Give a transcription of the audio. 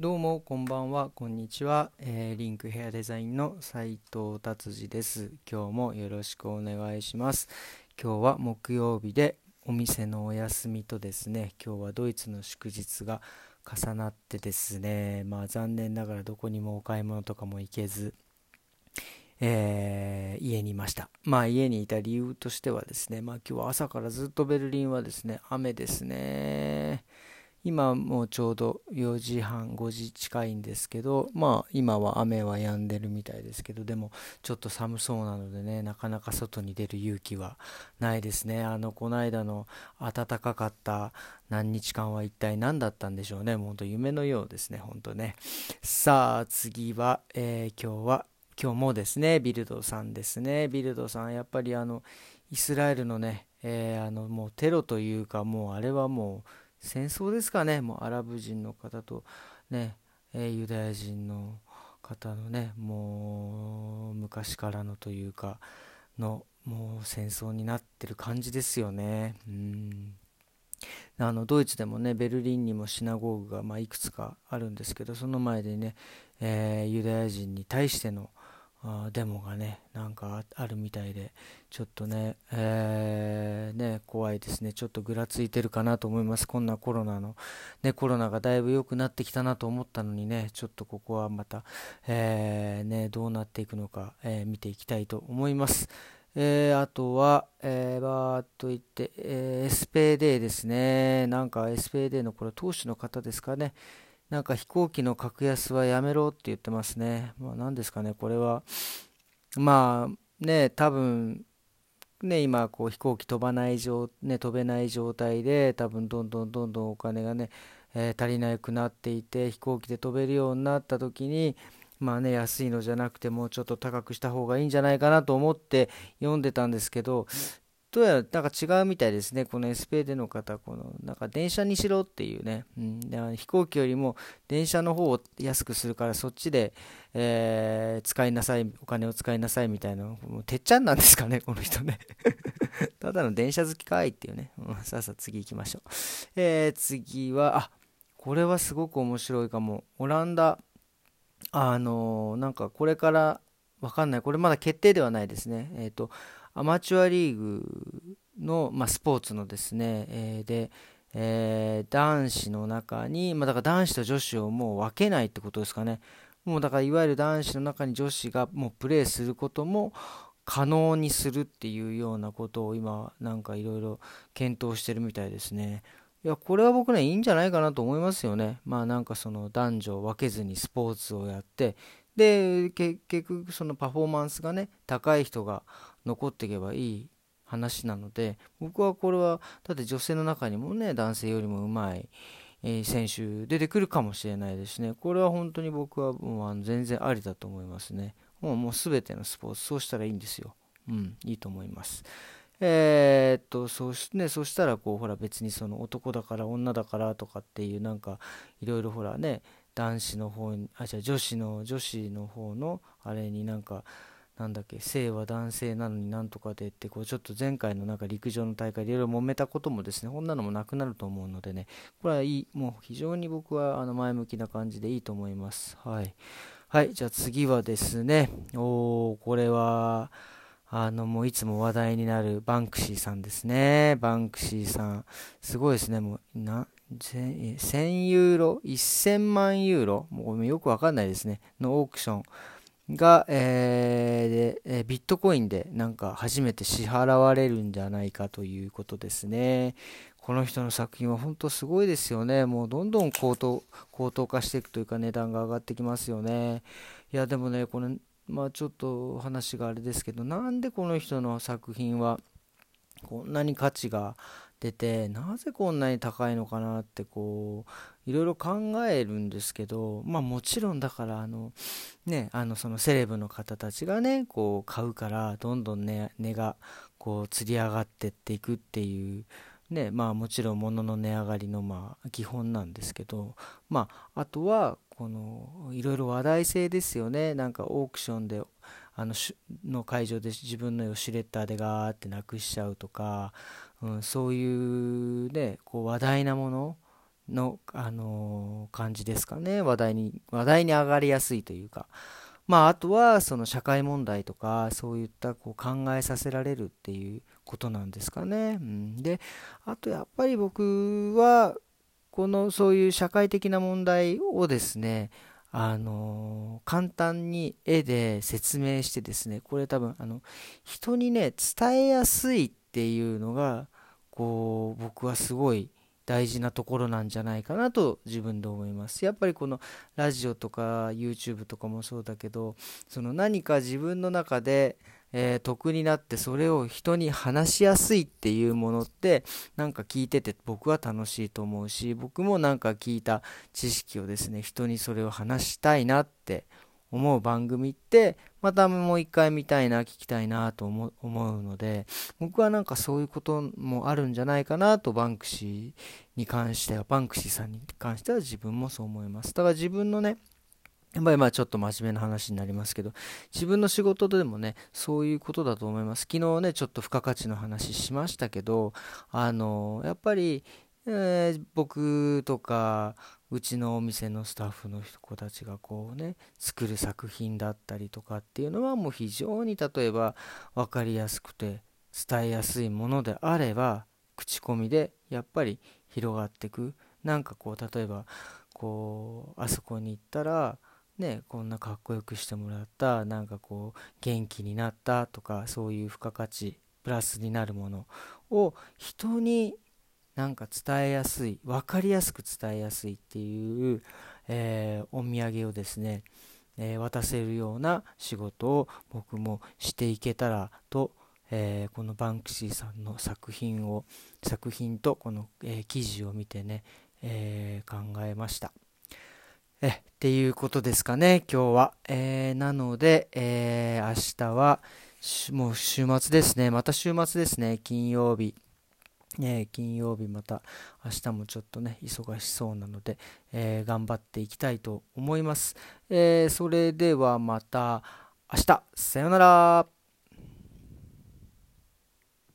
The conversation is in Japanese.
どうもこんばんはこんにちは、えー、リンクヘアデザインの斉藤達治です今日もよろしくお願いします今日は木曜日でお店のお休みとですね今日はドイツの祝日が重なってですねまあ残念ながらどこにもお買い物とかも行けずえー、家にいました。まあ家にいた理由としてはですね、まあ今日は朝からずっとベルリンはですね、雨ですね。今もちょうど4時半5時近いんですけどまあ今は雨は止んでるみたいですけどでもちょっと寒そうなのでねなかなか外に出る勇気はないですね。あのこの間の暖かかった何日間は一体何だったんでしょうね。もうほんと夢のようですね本当ね。さあ次は、えー、今日は今日もですねビルドさんですね。ビルドさんやっぱりあのイスラエルのね、えー、あのもうテロというかもうあれはもう戦争ですかね、もうアラブ人の方と、ね、えユダヤ人の方のね、もう昔からのというか、のもう戦争になってる感じですよね。うんあのドイツでもねベルリンにもシナゴーグがまいくつかあるんですけどその前でね、え、ユダヤ人に対してのあデモがね、なんかあるみたいで、ちょっとね、えー、ね、怖いですね。ちょっとぐらついてるかなと思います。こんなコロナの、ね、コロナがだいぶ良くなってきたなと思ったのにね、ちょっとここはまた、えー、ね、どうなっていくのか、えー、見ていきたいと思います。えー、あとは、えー、バーっと言って、えー、SPD ですね。なんか SPD のこれ、党首の方ですかね。なんか飛行機の格安はやめろって言ってますね。まあ、何ですかね、これは。まあね、多分ね、今こう飛行機飛ばない状、ね、飛べない状態で多分どんどんどんどんお金がね、えー、足りなくなっていて飛行機で飛べるようになった時にまあね安いのじゃなくてもうちょっと高くした方がいいんじゃないかなと思って読んでたんですけどどうやらなんか違うみたいですね、この SPD の方、このなんか電車にしろっていうね、うん、飛行機よりも電車の方を安くするから、そっちで、えー、使いなさい、お金を使いなさいみたいな、もうてっちゃんなんですかね、この人ね。ただの電車好きかいっていうね、うん、さあさあ次行きましょう。えー、次は、あこれはすごく面白いかも、オランダ、あのー、なんかこれからわかんない、これまだ決定ではないですね。えっ、ー、とアマチュアリーグの、まあ、スポーツのですね、えー、で、えー、男子の中に、まあ、だから男子と女子をもう分けないってことですかね。もうだからいわゆる男子の中に女子がもうプレーすることも可能にするっていうようなことを今なんかいろいろ検討してるみたいですね。いや、これは僕ね、いいんじゃないかなと思いますよね。まあなんかその男女を分けずにスポーツをやって、で、結局そのパフォーマンスがね、高い人が残っていけばいい話なので僕はこれはだって女性の中にもね男性よりもうまい選手出てくるかもしれないですしね。これは本当に僕はもう全然ありだと思いますね。もうもう全てのスポーツそうしたらいいんですよ。うんいいと思います。えー、っとそし,、ね、そしたらこうほら別にその男だから女だからとかっていうなんかいろいろほらね男子の方にあじゃあ女子の女子の方のあれになんかなんだっけ性は男性なのになんとかでってこうちょっと前回のなんか陸上の大会でいろいろ揉めたこともですねこんなのもなくなると思うのでねこれはいいもう非常に僕はあの前向きな感じでいいと思います。はい。はいじゃあ次はですねおーこれはあのもういつも話題になるバンクシーさんですね。バンクシーさん。すごいですねもうな1000ユーロ？1000万ユーロ？もうよくわかんないですね。のオークション。が、えー、でビットコインでなんか初めて支払われるんじゃないかということですね。この人の作品は本当すごいですよね。もうどんどん高騰高騰化していくというか値段が上がってきますよね。いやでもね、このまあちょっと話があれですけど、なんでこの人の作品はこんなに価値が出てなぜこんなに高いのかなってこういろいろ考えるんですけどまあもちろんだからあのねあのそのセレブの方たちがねこう買うからどんどん値、値がこう吊り上がってっていくっていうねまあもちろん物の値上がりのまあ基本なんですけどまああとはこのいろいろ話題性ですよね。なんかオークションであのの会場で自分の絵をシュレッダーでガーってなくしちゃうとかうん、そういうねこう話題なものの、あのー、感じですかね。話題に話題に上がりやすいというか。まああとはその社会問題とかそういったこう考えさせられるっていうことなんですかね、うん、であとやっぱり僕はこのそういう社会的な問題をですねあの簡単に絵で説明してですねこれ多分あの人にね伝えやすいっていうのがこう僕はすごい大事なところなんじゃないかなと自分で思います。やっぱりこのラジオとか YouTube とかもそうだけどその何か自分の中でえー、得になってそれを人に話しやすいっていうものってなんか聞いてて僕は楽しいと思うし僕もなんか聞いた知識をですね人にそれを話したいなって思う番組ってまたもう一回見たいな聞きたいなと思うので僕はなんかそういうこともあるんじゃないかなとバンクシーに関してはバンクシーさんに関しては自分もそう思いますだから自分のねやっぱりまあちょっと真面目な話になりますけど、自分の仕事でもね、そういうことだと思います。昨日ね、ちょっと付加価値の話しましたけど、あの、やっぱり、えー、僕とか、うちのお店のスタッフの子たちがこうね、作る作品だったりとかっていうのはもう非常に例えば分かりやすくて伝えやすいものであれば、口コミでやっぱり広がっていく。なんかこう、例えば、こう、あそこに行ったら、ね、こんなかっこよくしてもらったなんかこう元気になったとかそういう付加価値プラスになるものを人になんか伝えやすい分かりやすく伝えやすいっていう、えー、お土産をですね、えー、渡せるような仕事を僕もしていけたらと、えー、このバンクシーさんの作品を作品とこの、え記事を見てね、え考えました。えっていうことですかね、今日は。え、なので、え、明日は、もう週末ですね。また週末ですね。金曜日。ね、金曜日また明日もちょっとね、忙しそうなので、えー、頑張っていきたいと思います。えー、それではまた明日、さようなら。